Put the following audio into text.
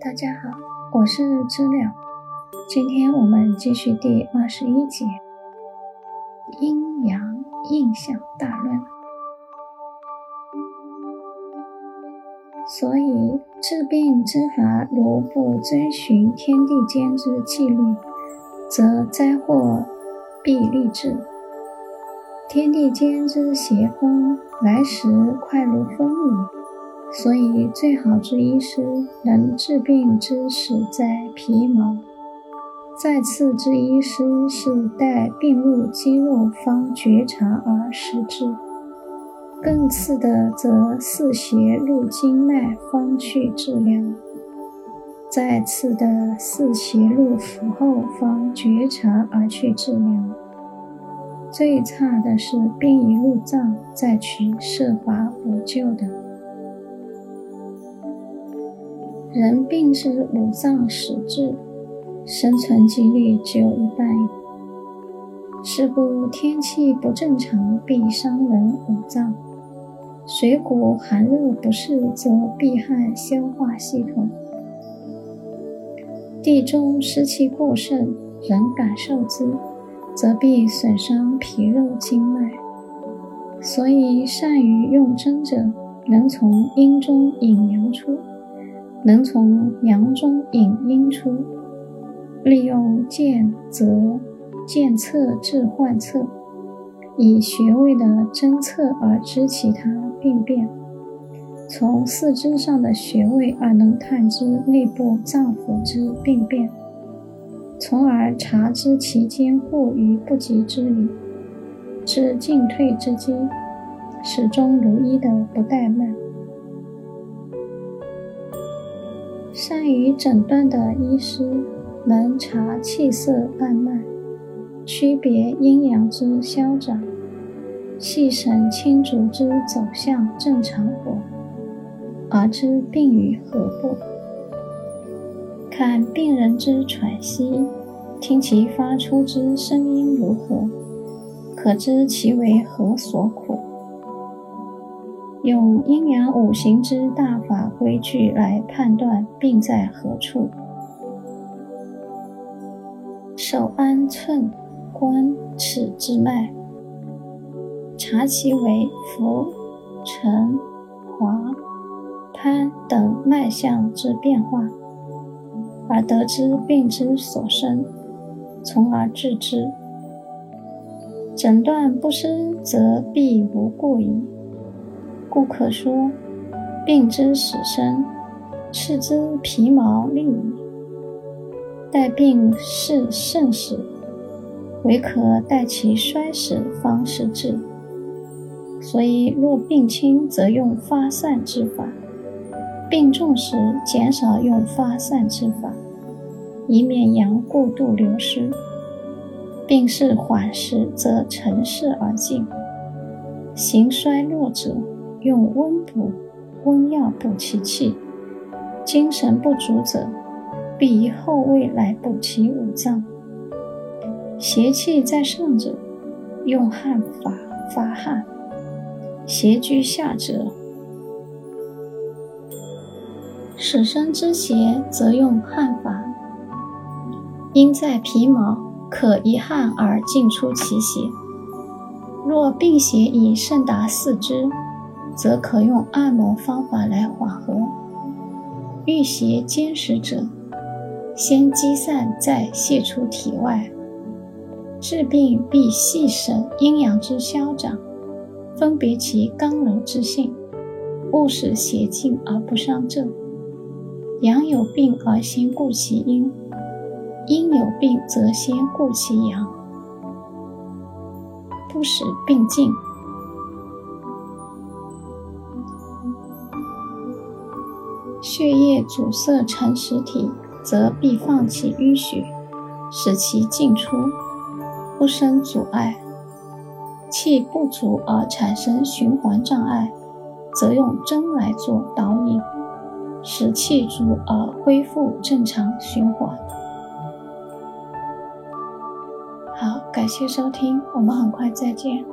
大家好，我是知了。今天我们继续第二十一节阴阳印象大论。所以治病之法，如不遵循天地间之纪律，则灾祸必立至。天地间之邪风来时，快如风雨。所以，最好之医师能治病之始在皮毛；再次之医师是待病入肌肉方觉察而实治；更次的则四邪入经脉方去治疗；再次的四邪入腑后方觉察而去治疗；最差的是病已入脏，再去设法补救的。人病是五脏始至，生存几率只有一半。是故天气不正常必伤人五脏，水谷寒热不适则必害消化系统。地中湿气过盛，人感受之，则必损伤皮肉经脉。所以善于用针者，能从阴中引阳出。能从阳中引阴出，利用见则见测治患测，以穴位的侦测而知其他病变，从四肢上的穴位而能探知内部脏腑之病变，从而察知其坚固与不及之理，知进退之机，始终如一的不怠慢。善于诊断的医师，能察气色暗脉，区别阴阳之消长，细审清浊之走向正常否，而知病于何部。看病人之喘息，听其发出之声音如何，可知其为何所苦。用阴阳五行之大法规矩来判断病在何处。手按寸、关、尺之脉，察其为浮、沉、滑、攀等脉象之变化，而得知病之所生，从而治之。诊断不失，则必无过矣。故可说，病之始生，视之皮毛立矣。待病势盛时，唯可待其衰时方施治。所以，若病轻，则用发散之法；病重时，减少用发散之法，以免阳过度流失。病势缓时，则乘势而进；形衰弱者，用温补、温药补其气；精神不足者，必以后味来补其五脏；邪气在上者，用汗法发汗；邪居下者，始生之邪，则用汗法。因在皮毛，可一汗而尽出其邪。若病邪已甚达四肢，则可用按摩方法来缓和。遇邪坚实者，先积散，再泄出体外。治病必细审阴阳之消长，分别其刚柔之性，勿使邪进而不伤正。阳有病而先顾其阴，阴有病则先顾其阳，不使病进。血液阻塞成实体，则必放弃淤血，使其进出，不生阻碍；气不足而产生循环障碍，则用针来做导引，使气足而恢复正常循环。好，感谢收听，我们很快再见。